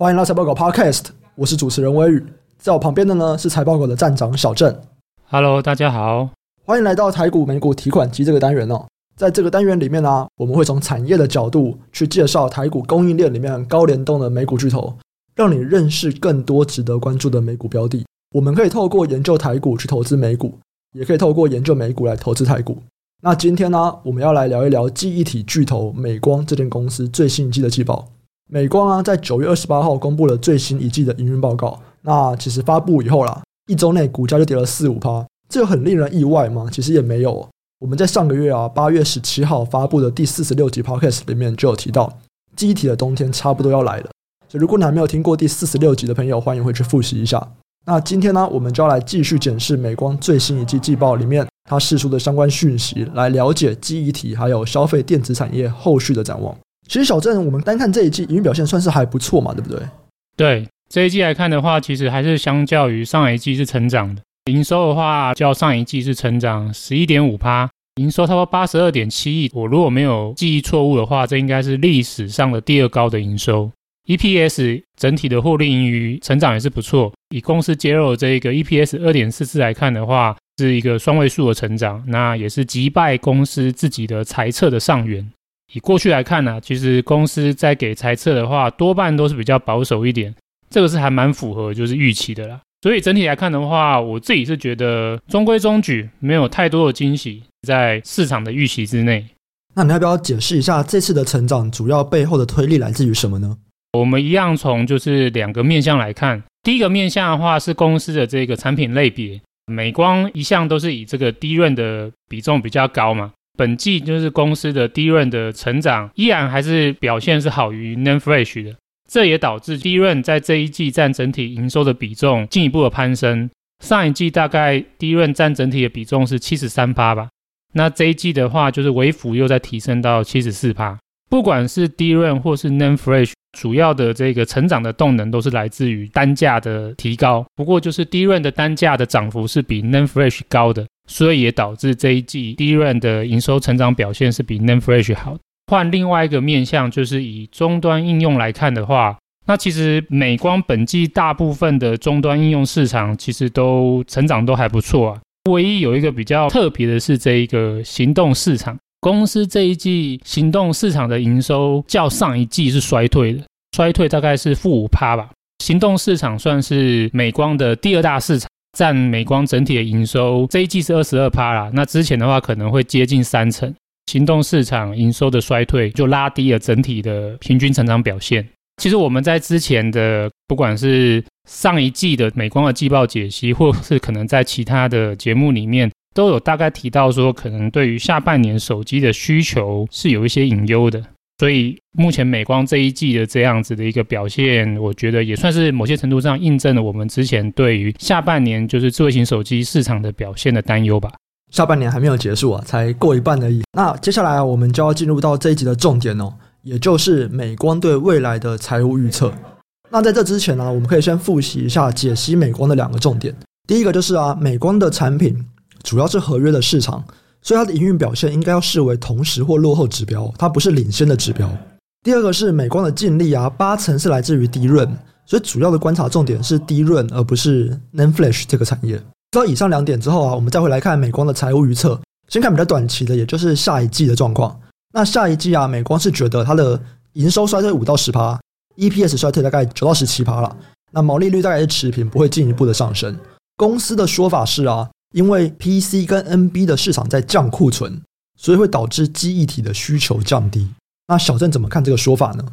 欢迎来财报狗 Podcast，我是主持人威宇，在我旁边的呢是财报狗的站长小郑。Hello，大家好，欢迎来到台股美股提款机这个单元哦。在这个单元里面呢、啊，我们会从产业的角度去介绍台股供应链里面高联动的美股巨头，让你认识更多值得关注的美股标的。我们可以透过研究台股去投资美股，也可以透过研究美股来投资台股。那今天呢，我们要来聊一聊记忆体巨头美光这间公司最新一季的季报。美光啊，在九月二十八号公布了最新一季的营运报告。那其实发布以后啦，一周内股价就跌了四五趴，这很令人意外吗？其实也没有。我们在上个月啊，八月十七号发布的第四十六集 Podcast 里面就有提到，记忆体的冬天差不多要来了。所以如果你还没有听过第四十六集的朋友，欢迎回去复习一下。那今天呢，我们就要来继续检视美光最新一季季报里面它释出的相关讯息，来了解记忆体还有消费电子产业后续的展望。其实小郑，我们单看这一季营运表现算是还不错嘛，对不对？对，这一季来看的话，其实还是相较于上一季是成长的。营收的话，较上一季是成长十一点五趴，营收差不多八十二点七亿。我如果没有记忆错误的话，这应该是历史上的第二高的营收。EPS 整体的获利盈余成长也是不错。以公司揭露这一个 EPS 二点四四来看的话，是一个双位数的成长，那也是击败公司自己的财测的上缘。以过去来看呢、啊，其实公司在给财测的话，多半都是比较保守一点，这个是还蛮符合就是预期的啦。所以整体来看的话，我自己是觉得中规中矩，没有太多的惊喜，在市场的预期之内。那你要不要解释一下这次的成长主要背后的推力来自于什么呢？我们一样从就是两个面向来看，第一个面向的话是公司的这个产品类别，美光一向都是以这个 DRAM 的比重比较高嘛。本季就是公司的低润的成长依然还是表现是好于 NAND Flash 的，这也导致低润在这一季占整体营收的比重进一步的攀升。上一季大概低润占整体的比重是七十三趴吧，那这一季的话就是微幅又再提升到七十四趴。不管是低润或是 NAND Flash，主要的这个成长的动能都是来自于单价的提高。不过就是低润的单价的涨幅是比 NAND Flash 高的。所以也导致这一季 DRAM 的营收成长表现是比 NAND Flash 好。换另外一个面向，就是以终端应用来看的话，那其实美光本季大部分的终端应用市场其实都成长都还不错啊。唯一有一个比较特别的是这一个行动市场，公司这一季行动市场的营收较上一季是衰退的，衰退大概是负五趴吧。行动市场算是美光的第二大市场。占美光整体的营收，这一季是二十二趴啦。那之前的话可能会接近三成。行动市场营收的衰退，就拉低了整体的平均成长表现。其实我们在之前的，不管是上一季的美光的季报解析，或是可能在其他的节目里面，都有大概提到说，可能对于下半年手机的需求是有一些隐忧的。所以目前美光这一季的这样子的一个表现，我觉得也算是某些程度上印证了我们之前对于下半年就是智慧型手机市场的表现的担忧吧。下半年还没有结束啊，才过一半而已。那接下来我们就要进入到这一集的重点哦，也就是美光对未来的财务预测。那在这之前呢，我们可以先复习一下解析美光的两个重点。第一个就是啊，美光的产品主要是合约的市场。所以它的营运表现应该要视为同时或落后指标，它不是领先的指标。第二个是美光的净利啊，八成是来自于低润所以主要的观察重点是低润而不是 n a n Flash 这个产业。知道以上两点之后啊，我们再回来看美光的财务预测。先看比较短期的，也就是下一季的状况。那下一季啊，美光是觉得它的营收衰退五到十趴，EPS 衰退大概九到十七趴了。那毛利率大概是持平，不会进一步的上升。公司的说法是啊。因为 PC 跟 NB 的市场在降库存，所以会导致记忆体的需求降低。那小郑怎么看这个说法呢？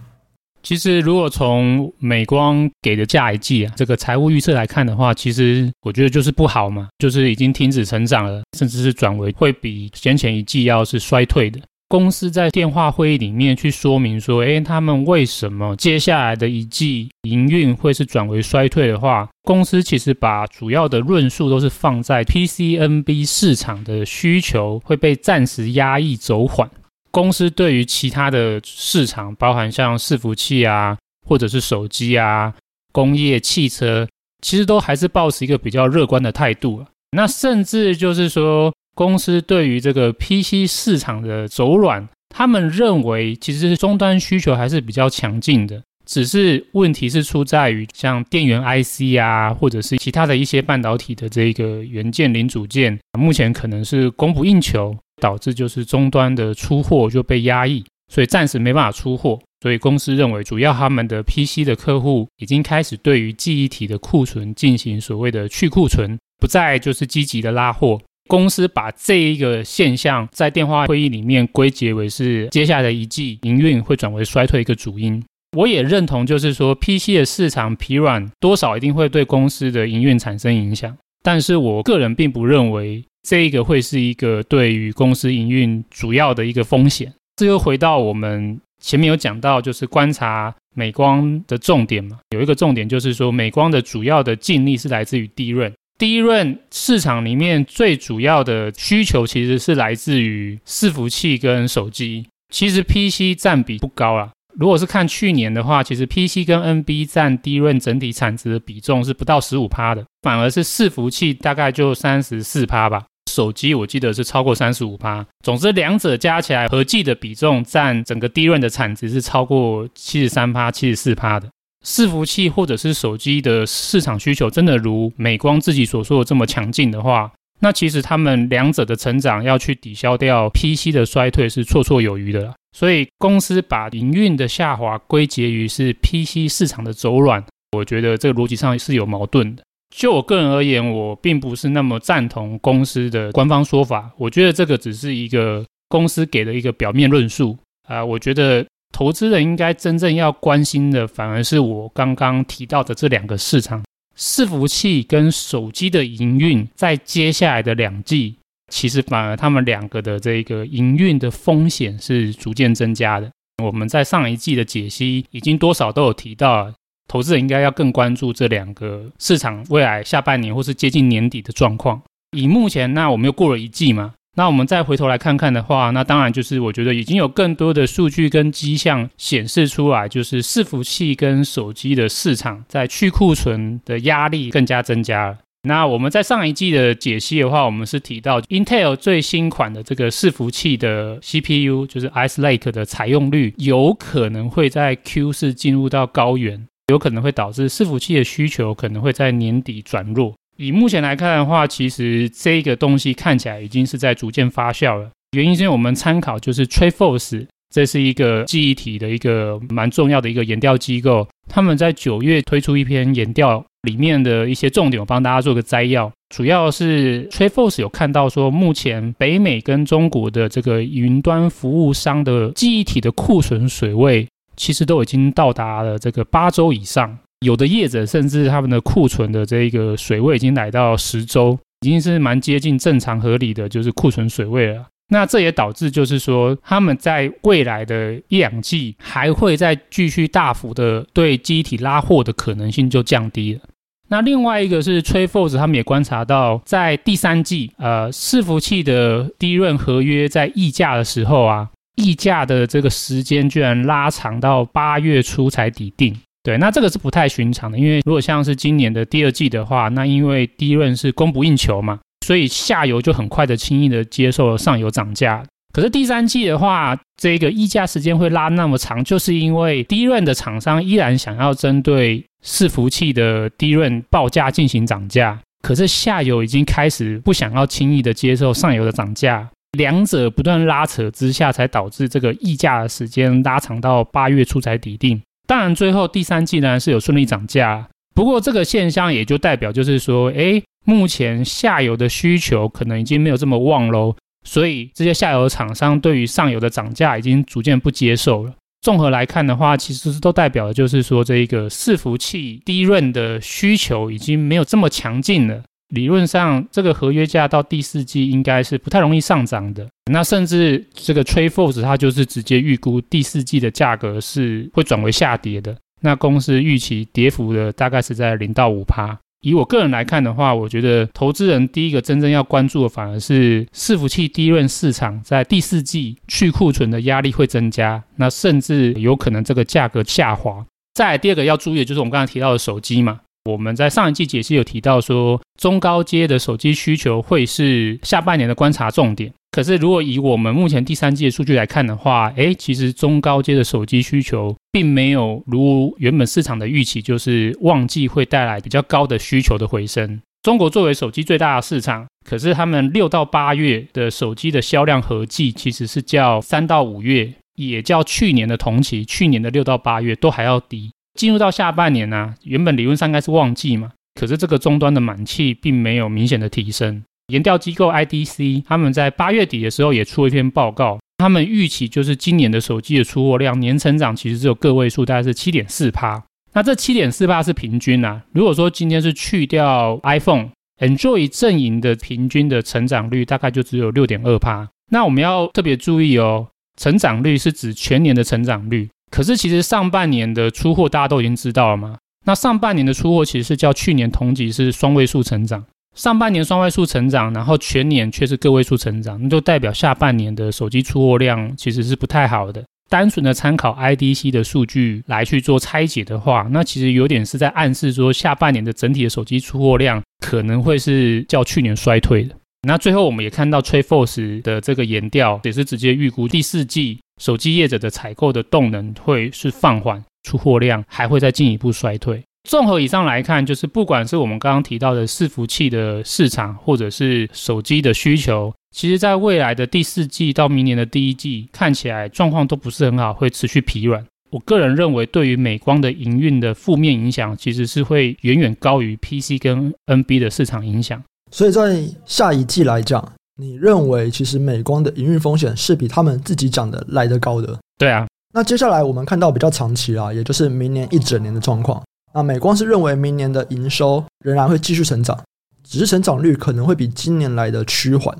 其实，如果从美光给的下一季啊这个财务预测来看的话，其实我觉得就是不好嘛，就是已经停止成长了，甚至是转为会比先前一季要是衰退的。公司在电话会议里面去说明说，诶，他们为什么接下来的一季营运会是转为衰退的话，公司其实把主要的论述都是放在 PCNB 市场的需求会被暂时压抑走缓。公司对于其他的市场，包含像伺服器啊，或者是手机啊、工业汽车，其实都还是抱持一个比较乐观的态度。那甚至就是说。公司对于这个 PC 市场的走软，他们认为其实终端需求还是比较强劲的。只是问题是出在于像电源 IC 啊，或者是其他的一些半导体的这个元件零组件，目前可能是供不应求，导致就是终端的出货就被压抑，所以暂时没办法出货。所以公司认为，主要他们的 PC 的客户已经开始对于记忆体的库存进行所谓的去库存，不再就是积极的拉货。公司把这一个现象在电话会议里面归结为是接下来一季营运会转为衰退一个主因。我也认同，就是说 PC 的市场疲软多少一定会对公司的营运产生影响，但是我个人并不认为这一个会是一个对于公司营运主要的一个风险。这又回到我们前面有讲到，就是观察美光的重点嘛，有一个重点就是说美光的主要的净利是来自于低润。低润市场里面最主要的需求其实是来自于伺服器跟手机，其实 PC 占比不高啊。如果是看去年的话，其实 PC 跟 NB 占低润整体产值的比重是不到十五趴的，反而是伺服器大概就三十四趴吧，手机我记得是超过三十五趴。总之，两者加起来合计的比重占整个低润的产值是超过七十三趴、七十四趴的。伺服器或者是手机的市场需求真的如美光自己所说的这么强劲的话，那其实他们两者的成长要去抵消掉 PC 的衰退是绰绰有余的。所以公司把营运的下滑归结于是 PC 市场的走软，我觉得这个逻辑上是有矛盾的。就我个人而言，我并不是那么赞同公司的官方说法，我觉得这个只是一个公司给的一个表面论述啊，我觉得。投资人应该真正要关心的，反而是我刚刚提到的这两个市场：伺服器跟手机的营运，在接下来的两季，其实反而他们两个的这个营运的风险是逐渐增加的。我们在上一季的解析已经多少都有提到，投资人应该要更关注这两个市场未来下半年或是接近年底的状况。以目前，那我们又过了一季嘛？那我们再回头来看看的话，那当然就是我觉得已经有更多的数据跟迹象显示出来，就是伺服器跟手机的市场在去库存的压力更加增加了。那我们在上一季的解析的话，我们是提到 Intel 最新款的这个伺服器的 CPU，就是 Ice Lake 的采用率有可能会在 Q 四进入到高原，有可能会导致伺服器的需求可能会在年底转弱。以目前来看的话，其实这个东西看起来已经是在逐渐发酵了。原因是因为我们参考就是 t r e f o r c e 这是一个记忆体的一个蛮重要的一个研调机构，他们在九月推出一篇研调，里面的一些重点，我帮大家做个摘要。主要是 t r e f o r c e 有看到说，目前北美跟中国的这个云端服务商的记忆体的库存水位，其实都已经到达了这个八周以上。有的业者甚至他们的库存的这一个水位已经来到十周，已经是蛮接近正常合理的，就是库存水位了。那这也导致就是说，他们在未来的一两季还会再继续大幅的对记忆体拉货的可能性就降低了。那另外一个是 t r a f o r c e 他们也观察到，在第三季，呃，伺服器的低润合约在议价的时候啊，议价的这个时间居然拉长到八月初才抵定。对，那这个是不太寻常的，因为如果像是今年的第二季的话，那因为低润是供不应求嘛，所以下游就很快的轻易的接受了上游涨价。可是第三季的话，这个议价时间会拉那么长，就是因为低润的厂商依然想要针对伺服器的低润报价进行涨价，可是下游已经开始不想要轻易的接受上游的涨价，两者不断拉扯之下，才导致这个议价的时间拉长到八月初才抵定。当然，最后第三季呢是有顺利涨价，不过这个现象也就代表就是说，诶，目前下游的需求可能已经没有这么旺喽，所以这些下游厂商对于上游的涨价已经逐渐不接受了。综合来看的话，其实都代表的就是说，这一个伺服器低润的需求已经没有这么强劲了。理论上，这个合约价到第四季应该是不太容易上涨的。那甚至这个 Trade Force 它就是直接预估第四季的价格是会转为下跌的。那公司预期跌幅的大概是在零到五趴。以我个人来看的话，我觉得投资人第一个真正要关注的反而是伺服器低润市场在第四季去库存的压力会增加，那甚至有可能这个价格下滑。再来第二个要注意的就是我们刚才提到的手机嘛。我们在上一季解析有提到说，中高阶的手机需求会是下半年的观察重点。可是如果以我们目前第三季的数据来看的话，诶，其实中高阶的手机需求并没有如原本市场的预期，就是旺季会带来比较高的需求的回升。中国作为手机最大的市场，可是他们六到八月的手机的销量合计其实是较三到五月，也较去年的同期，去年的六到八月都还要低。进入到下半年呢、原本理论上应该是旺季嘛，可是这个终端的满气并没有明显的提升。研调机构 IDC 他们在八月底的时候也出了一篇报告，他们预期就是今年的手机的出货量年成长其实只有个位数，大概是七点四趴。那这七点四趴是平均啊。如果说今天是去掉 iPhone、Android 阵营的平均的成长率，大概就只有六点二趴。那我们要特别注意哦，成长率是指全年的成长率。可是其实上半年的出货大家都已经知道了嘛。那上半年的出货其实是较去年同级是双位数成长。上半年双位数成长，然后全年却是个位数成长，那就代表下半年的手机出货量其实是不太好的。单纯的参考 IDC 的数据来去做拆解的话，那其实有点是在暗示说下半年的整体的手机出货量可能会是较去年衰退的。那最后我们也看到 Treforce 的这个研调也是直接预估第四季手机业者的采购的动能会是放缓，出货量还会再进一步衰退。综合以上来看，就是不管是我们刚刚提到的伺服器的市场，或者是手机的需求，其实在未来的第四季到明年的第一季，看起来状况都不是很好，会持续疲软。我个人认为，对于美光的营运的负面影响，其实是会远远高于 PC 跟 NB 的市场影响。所以在下一季来讲，你认为其实美光的营运风险是比他们自己讲的来得高的？对啊。那接下来我们看到比较长期啊，也就是明年一整年的状况。那美光是认为明年的营收仍然会继续成长，只是成长率可能会比今年来的趋缓。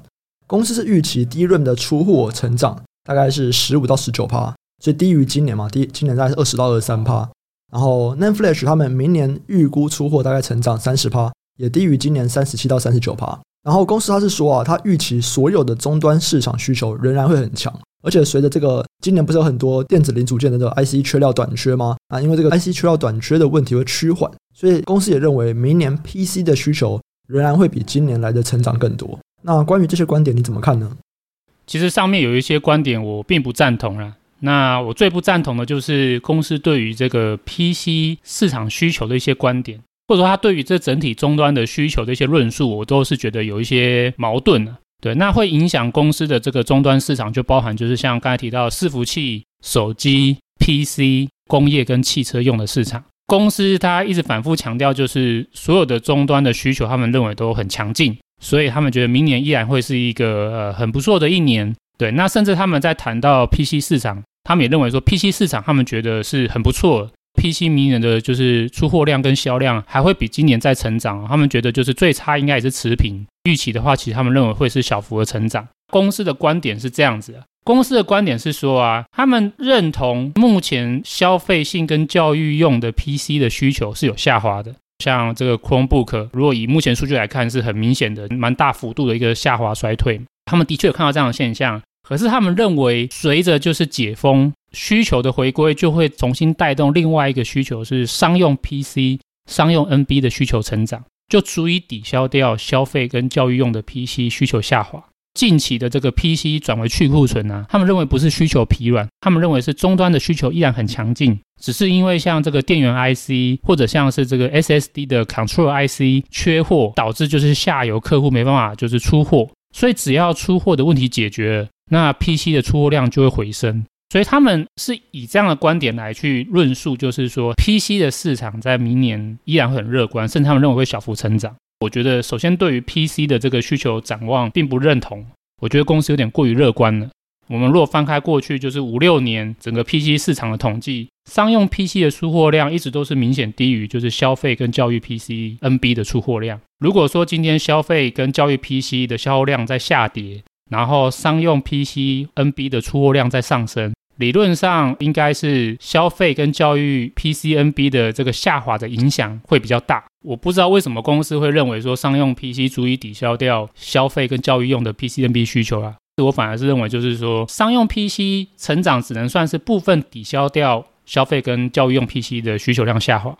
公司是预期 DRAM 的出货成长大概是十五到十九趴，所以低于今年嘛，低今年大概是二十到二十三趴。然后 Nanflash 他们明年预估出货大概成长三十趴，也低于今年三十七到三十九趴。然后公司他是说啊，他预期所有的终端市场需求仍然会很强。而且随着这个今年不是有很多电子零组件的这个 IC 缺料短缺吗？啊，因为这个 IC 缺料短缺的问题会趋缓，所以公司也认为明年 PC 的需求仍然会比今年来的成长更多。那关于这些观点你怎么看呢？其实上面有一些观点我并不赞同啦。那我最不赞同的就是公司对于这个 PC 市场需求的一些观点，或者说他对于这整体终端的需求的一些论述，我都是觉得有一些矛盾的。对，那会影响公司的这个终端市场，就包含就是像刚才提到伺服器、手机、PC、工业跟汽车用的市场。公司它一直反复强调，就是所有的终端的需求，他们认为都很强劲，所以他们觉得明年依然会是一个呃很不错的一年。对，那甚至他们在谈到 PC 市场，他们也认为说 PC 市场他们觉得是很不错。PC 明年的就是出货量跟销量还会比今年再成长，他们觉得就是最差应该也是持平。预期的话，其实他们认为会是小幅的成长。公司的观点是这样子，公司的观点是说啊，他们认同目前消费性跟教育用的 PC 的需求是有下滑的。像这个 Chromebook，如果以目前数据来看，是很明显的，蛮大幅度的一个下滑衰退。他们的确有看到这样的现象。可是他们认为，随着就是解封需求的回归，就会重新带动另外一个需求，是商用 PC、商用 NB 的需求成长，就足以抵消掉消费跟教育用的 PC 需求下滑。近期的这个 PC 转为去库存啊，他们认为不是需求疲软，他们认为是终端的需求依然很强劲，只是因为像这个电源 IC 或者像是这个 SSD 的 Control IC 缺货，导致就是下游客户没办法就是出货，所以只要出货的问题解决了。那 PC 的出货量就会回升，所以他们是以这样的观点来去论述，就是说 PC 的市场在明年依然很乐观，甚至他们认为会小幅成长。我觉得首先对于 PC 的这个需求展望并不认同，我觉得公司有点过于乐观了。我们如果翻开过去就是五六年整个 PC 市场的统计，商用 PC 的出货量一直都是明显低于就是消费跟教育 PC NB 的出货量。如果说今天消费跟教育 PC 的销货量在下跌，然后商用 PC NB 的出货量在上升，理论上应该是消费跟教育 PC NB 的这个下滑的影响会比较大。我不知道为什么公司会认为说商用 PC 足以抵消掉消费跟教育用的 PC NB 需求啊？我反而是认为就是说商用 PC 成长只能算是部分抵消掉消费跟教育用 PC 的需求量下滑。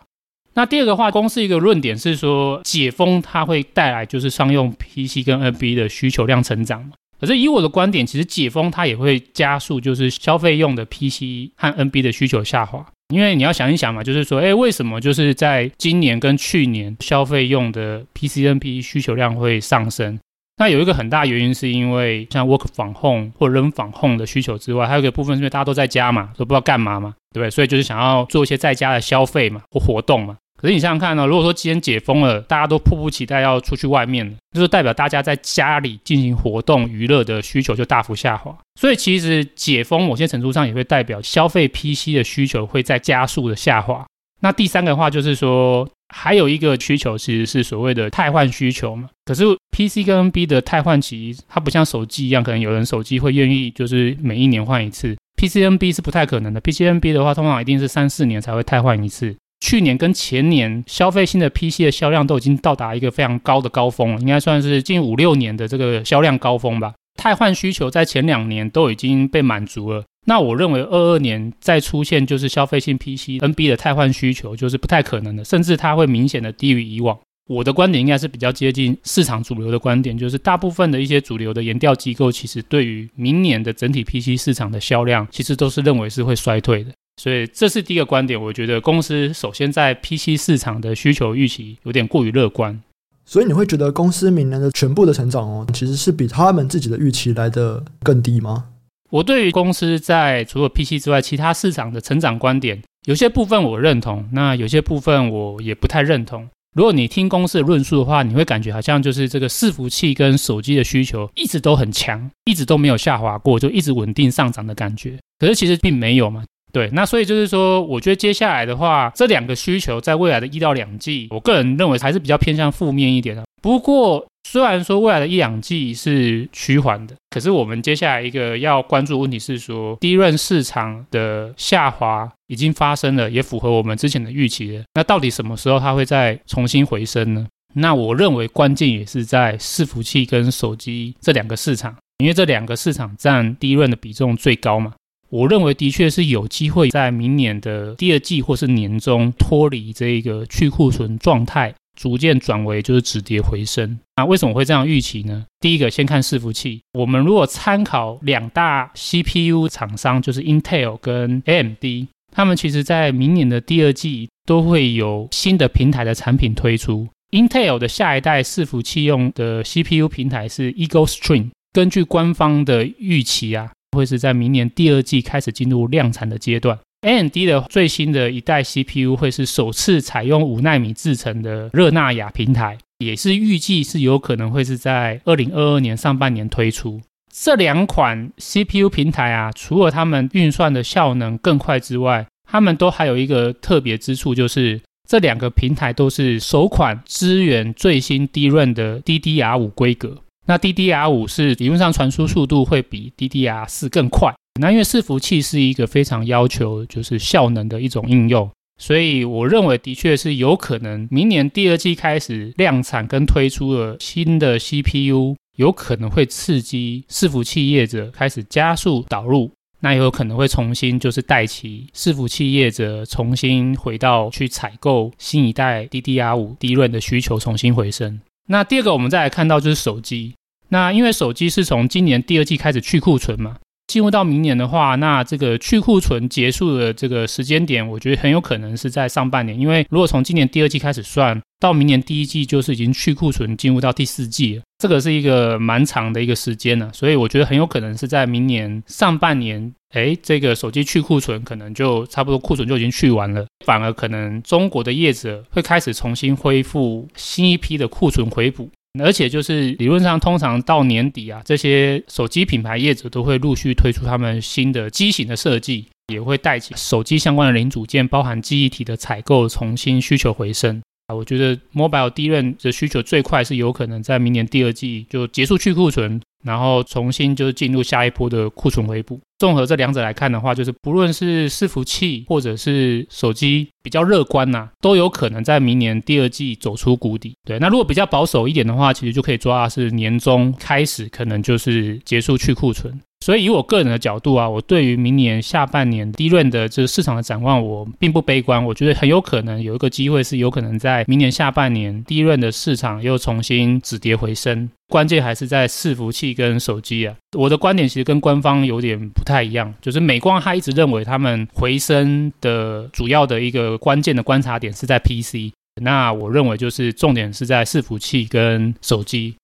那第二个话，公司一个论点是说解封它会带来就是商用 PC 跟 NB 的需求量成长。可是以我的观点，其实解封它也会加速，就是消费用的 PC 和 NB 的需求下滑。因为你要想一想嘛，就是说，哎，为什么就是在今年跟去年消费用的 PC、NB 需求量会上升？那有一个很大原因是因为像 Work from Home 或 Learn from Home 的需求之外，还有一个部分是因为大家都在家嘛，都不知道干嘛嘛，对不对？所以就是想要做一些在家的消费嘛或活动嘛。可是你想想看呢，如果说今天解封了，大家都迫不及待要出去外面，就是代表大家在家里进行活动娱乐的需求就大幅下滑。所以其实解封某些程度上也会代表消费 PC 的需求会在加速的下滑。那第三个话就是说，还有一个需求其实是所谓的汰换需求嘛。可是 PC 跟 NB 的汰换期，它不像手机一样，可能有人手机会愿意就是每一年换一次，PC、NB 是不太可能的。PC、NB 的话，通常一定是三四年才会汰换一次。去年跟前年消费性的 PC 的销量都已经到达一个非常高的高峰了，应该算是近五六年的这个销量高峰吧。汰换需求在前两年都已经被满足了，那我认为二二年再出现就是消费性 PC NB 的汰换需求就是不太可能的，甚至它会明显的低于以往。我的观点应该是比较接近市场主流的观点，就是大部分的一些主流的研调机构其实对于明年的整体 PC 市场的销量其实都是认为是会衰退的。所以这是第一个观点，我觉得公司首先在 PC 市场的需求预期有点过于乐观。所以你会觉得公司明年的全部的成长哦，其实是比他们自己的预期来得更低吗？我对于公司在除了 PC 之外，其他市场的成长观点，有些部分我认同，那有些部分我也不太认同。如果你听公司的论述的话，你会感觉好像就是这个伺服器跟手机的需求一直都很强，一直都没有下滑过，就一直稳定上涨的感觉。可是其实并没有嘛。对，那所以就是说，我觉得接下来的话，这两个需求在未来的一到两季，我个人认为还是比较偏向负面一点的。不过，虽然说未来的一两季是趋缓的，可是我们接下来一个要关注的问题是说，DRAM 市场的下滑已经发生了，也符合我们之前的预期了。那到底什么时候它会再重新回升呢？那我认为关键也是在伺服器跟手机这两个市场，因为这两个市场占 DRAM 的比重最高嘛。我认为的确是有机会在明年的第二季或是年中脱离这一个去库存状态，逐渐转为就是止跌回升。那为什么会这样预期呢？第一个，先看伺服器。我们如果参考两大 CPU 厂商，就是 Intel 跟 AMD，他们其实在明年的第二季都会有新的平台的产品推出。Intel 的下一代伺服器用的 CPU 平台是 Eagle Stream，根据官方的预期啊。会是在明年第二季开始进入量产的阶段。AMD 的最新的一代 CPU 会是首次采用五纳米制程的热纳亚平台，也是预计是有可能会是在二零二二年上半年推出。这两款 CPU 平台啊，除了它们运算的效能更快之外，它们都还有一个特别之处，就是这两个平台都是首款支援最新 DRAM 的 DDR5 规格。那 DDR5 是理论上传输速度会比 DDR4 更快。那因为伺服器是一个非常要求就是效能的一种应用，所以我认为的确是有可能明年第二季开始量产跟推出了新的 CPU，有可能会刺激伺服器业者开始加速导入，那也有可能会重新就是带起伺服器业者重新回到去采购新一代 DDR5 DRAM 的需求重新回升。那第二个，我们再来看到就是手机。那因为手机是从今年第二季开始去库存嘛，进入到明年的话，那这个去库存结束的这个时间点，我觉得很有可能是在上半年。因为如果从今年第二季开始算，到明年第一季就是已经去库存进入到第四季了，这个是一个蛮长的一个时间了。所以我觉得很有可能是在明年上半年，哎，这个手机去库存可能就差不多库存就已经去完了，反而可能中国的业者会开始重新恢复新一批的库存回补。而且就是理论上，通常到年底啊，这些手机品牌业者都会陆续推出他们新的机型的设计，也会带起手机相关的零组件，包含记忆体的采购重新需求回升啊。我觉得 Mobile DRAM 的需求最快是有可能在明年第二季就结束去库存。然后重新就是进入下一波的库存回补。综合这两者来看的话，就是不论是伺服器或者是手机，比较乐观呐、都有可能在明年第二季走出谷底。对，那如果比较保守一点的话，其实就可以抓是年中开始可能就是结束去库存。所以以我个人的角度啊，我对于明年下半年低润的这个市场的展望，我并不悲观。我觉得很有可能有一个机会是有可能在明年下半年低润的市场又重新止跌回升。关键还是在伺服器跟手机啊。我的观点其实跟官方有点不太一样，就是美光他一直认为他们回升的主要的一个关键的观察点是在 PC，那我认为就是重点是在伺服器跟手机。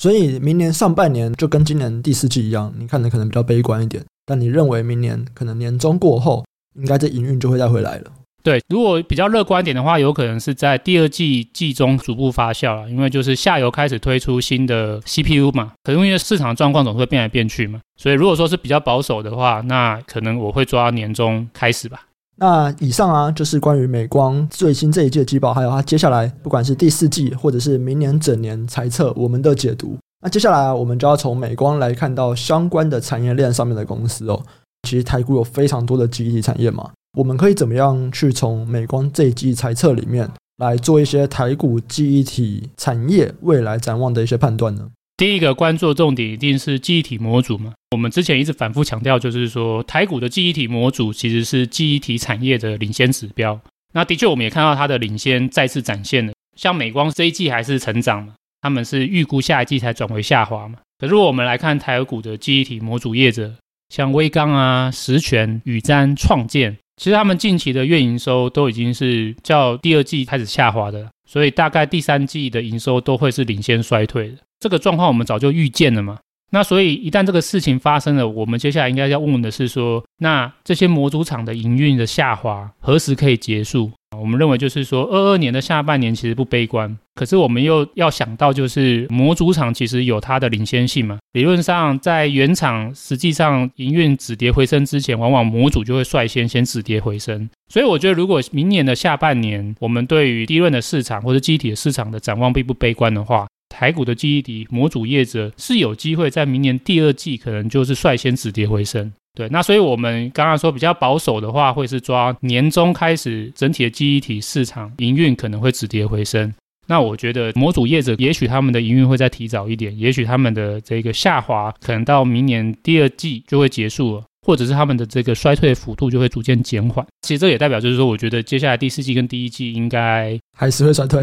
所以明年上半年就跟今年第四季一样，你看的可能比较悲观一点，但你认为明年可能年中过后，应该这营运就会再回来了。对，如果比较乐观点的话，有可能是在第二季季中逐步发酵了，因为就是下游开始推出新的 CPU 嘛，可能因为市场状况总会变来变去嘛，所以如果说是比较保守的话，那可能我会抓年中开始吧。那以上啊，就是关于美光最新这一季的季报，还有它接下来不管是第四季或者是明年整年财测，我们的解读。那接下来啊，我们就要从美光来看到相关的产业链上面的公司哦。其实台股有非常多的记忆体产业嘛，我们可以怎么样去从美光这一季财测里面来做一些台股记忆体产业未来展望的一些判断呢？第一个关注的重点一定是记忆体模组嘛。我们之前一直反复强调，就是说台股的记忆体模组其实是记忆体产业的领先指标。那的确，我们也看到它的领先再次展现了。像美光这一季还是成长嘛，他们是预估下一季才转为下滑嘛。可是如果我们来看台股的记忆体模组业者，像威刚啊、十銓、宇瞻、创建，其实他们近期的月营收都已经是较第二季开始下滑的，所以大概第三季的营收都会是领先衰退的。这个状况我们早就预见了嘛。那所以一旦这个事情发生了，我们接下来应该要问问的是说，那这些模组厂的营运的下滑何时可以结束？我们认为就是说，二二年的下半年其实不悲观，可是我们又要想到就是模组厂其实有它的领先性嘛。理论上，在原厂实际上营运止跌回升之前，往往模组就会率先先止跌回升。所以我觉得，如果明年的下半年，我们对于 DRAM 的市场或者记忆体的市场的展望并不悲观的话，台股的记忆体模组业者是有机会在明年第二季可能就是率先止跌回升。对，那所以我们刚刚说比较保守的话，会是抓年中开始整体的记忆体市场营运可能会止跌回升。那我觉得模组业者也许他们的营运会再提早一点，也许他们的这个下滑可能到明年第二季就会结束了，或者是他们的这个衰退幅度就会逐渐减缓。其实这也代表就是说，我觉得接下来第四季跟第一季应该 还是会衰退。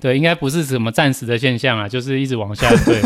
对，应该不是什么暂时的现象啊，就是一直往下 退。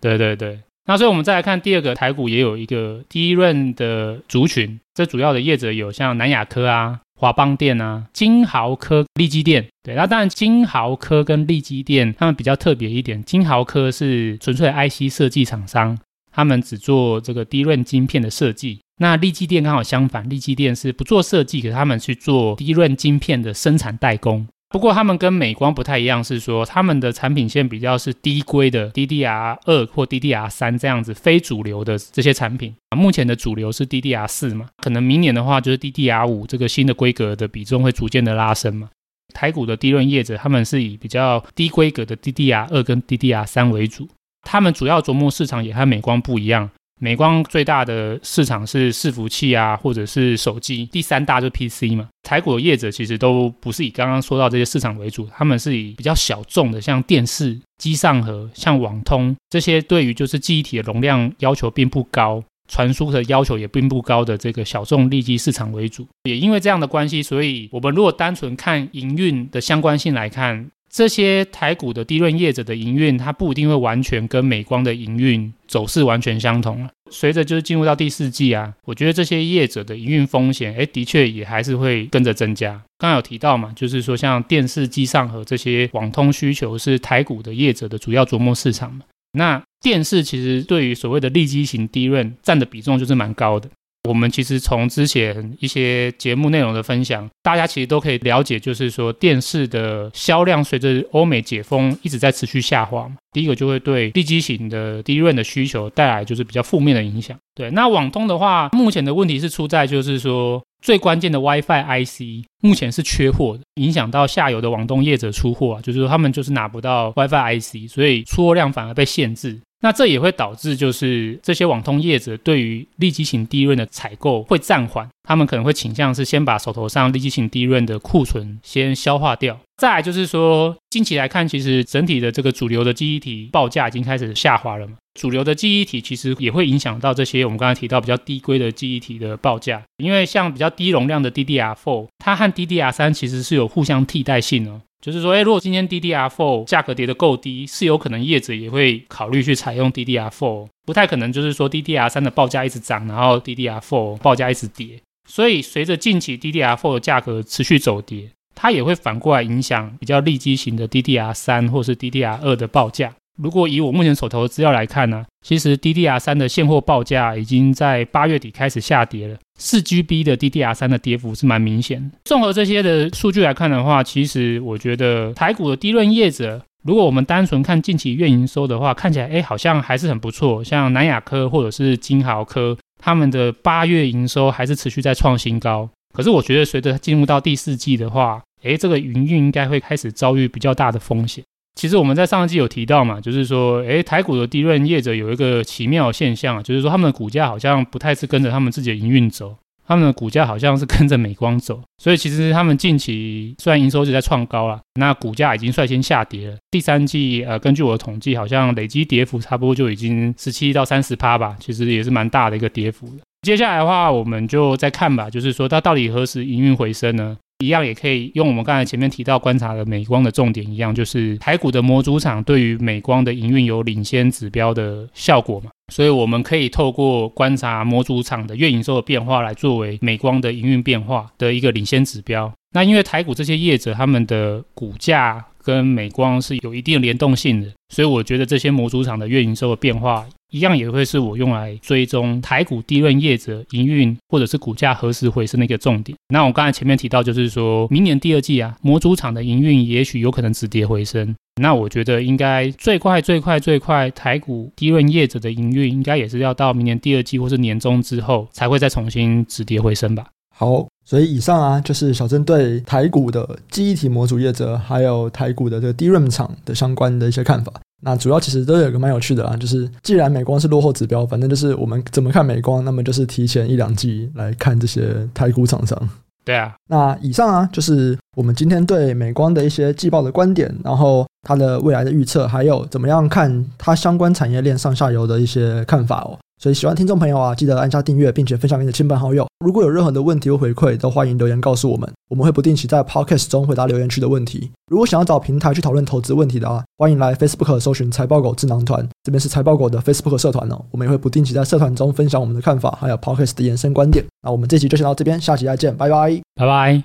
对对对。那所以，我们再来看第二个台股，也有一个 DRAM 的族群。这主要的业者有像南亚科啊、华邦电啊、金豪科、力积电。对，那当然金豪科跟力积电他们比较特别一点。金豪科是纯粹 IC 设计厂商，他们只做这个低润晶片的设计。那力积电刚好相反，力积电是不做设计，可是他们去做低润晶片的生产代工。不过他们跟美光不太一样，是说他们的产品线比较是低规的 DDR 二或 DDR 三这样子非主流的这些产品啊。目前的主流是 DDR 四嘛，可能明年的话就是 DDR 五这个新的规格的比重会逐渐的拉升嘛。台股的低润业者他们是以比较低规格的 DDR 二跟 DDR 三为主，他们主要琢磨市场也和美光不一样。美光最大的市场是伺服器啊，或者是手机，第三大就是 PC 嘛。台股的业者其实都不是以刚刚说到这些市场为主，他们是以比较小众的，像电视、机上盒、像网通这些，对于就是记忆体的容量要求并不高，传输的要求也并不高的这个小众利基市场为主。也因为这样的关系，所以我们如果单纯看营运的相关性来看。这些台股的低润业者的营运，它不一定会完全跟美光的营运走势完全相同啊。随着就是进入到第四季啊，我觉得这些业者的营运风险，哎，的确也还是会跟着增加。刚刚有提到嘛，就是说像电视机上和这些网通需求是台股的业者的主要琢磨市场嘛。那电视其实对于所谓的利基型低润占的比重就是蛮高的。我们其实从之前一些节目内容的分享，大家其实都可以了解，就是说电视的销量随着欧美解封一直在持续下滑。第一个就会对地基型的低润的需求带来就是比较负面的影响。对，那网通的话，目前的问题是出在就是说最关键的 WiFi IC 目前是缺货的，影响到下游的网通业者出货啊，就是说他们就是拿不到 WiFi IC，所以出货量反而被限制。那这也会导致，就是这些网通业者对于利基型 DRAM 的采购会暂缓，他们可能会倾向是先把手头上利基型 DRAM 的库存先消化掉。再来就是说，近期来看，其实整体的这个主流的记忆体报价已经开始下滑了嘛。主流的记忆体其实也会影响到这些我们刚才提到比较低规的记忆体的报价，因为像比较低容量的 DDR4，它和 DDR3 其实是有互相替代性的。就是说，哎，如果今天 DDR4 价格跌得够低，是有可能业者也会考虑去采用 DDR4，不太可能就是说 DDR3 的报价一直涨，然后 DDR4 报价一直跌。所以随着近期 DDR4 的价格持续走跌，它也会反过来影响比较利基型的 DDR3 或是 DDR2 的报价。如果以我目前手头的资料来看呢，其实 DDR3 的现货报价已经在八月底开始下跌了。四 GB 的 DDR3 的跌幅是蛮明显的。综合这些的数据来看的话，其实我觉得台股的低润业者，如果我们单纯看近期月营收的话，看起来哎好像还是很不错。像南亚科或者是金豪科，他们的八月营收还是持续在创新高。可是我觉得随着进入到第四季的话，哎这个营运应该会开始遭遇比较大的风险。其实我们在上一季有提到嘛，就是说，诶，台股的 DRAM 业者有一个奇妙的现象，就是说他们的股价好像不太是跟着他们自己的营运走，他们的股价好像是跟着美光走。所以其实他们近期虽然营收一直在创高了，那股价已经率先下跌了。第三季，呃，根据我的统计，好像累积跌幅差不多就已经十七到三十趴吧，其实也是蛮大的一个跌幅了。接下来的话，我们就再看吧，就是说它到底何时营运回升呢？一样也可以用我们刚才前面提到观察的美光的重点一样，就是台股的模组厂对于美光的营运有领先指标的效果嘛，所以我们可以透过观察模组厂的月营收的变化来作为美光的营运变化的一个领先指标。那因为台股这些业者他们的股价跟美光是有一定联动性的，所以我觉得这些模组厂的月营收的变化。一样也会是我用来追踪台股 DRAM 业者营运或者是股价何时回升的一个重点。那我刚才前面提到，就是说明年第二季啊，模组厂的营运也许有可能止跌回升。那我觉得应该最快最快最快，台股 DRAM 业者的营运应该也是要到明年第二季或是年中之后才会再重新止跌回升吧。好，所以以上啊就是小针对台股的记忆体模组业者，还有台股的这个 DRAM 厂的相关的一些看法。那主要其实都有个蛮有趣的啊，就是既然美光是落后指标，反正就是我们怎么看美光，那么就是提前一两季来看这些台股厂商。对啊，那以上啊就是我们今天对美光的一些季报的观点，然后它的未来的预测，还有怎么样看它相关产业链上下游的一些看法哦。所以喜欢听众朋友啊，记得按下订阅，并且分享给你的亲朋好友。如果有任何的问题或回馈，都欢迎留言告诉我们，我们会不定期在 Podcast 中回答留言区的问题。如果想要找平台去讨论投资问题的啊，欢迎来 Facebook 搜寻财报狗智囊团，这边是财报狗的 Facebook 社团哦。我们也会不定期在社团中分享我们的看法，还有 Podcast 的延伸观点。那我们这集就先到这边，下期再见，拜拜，拜拜。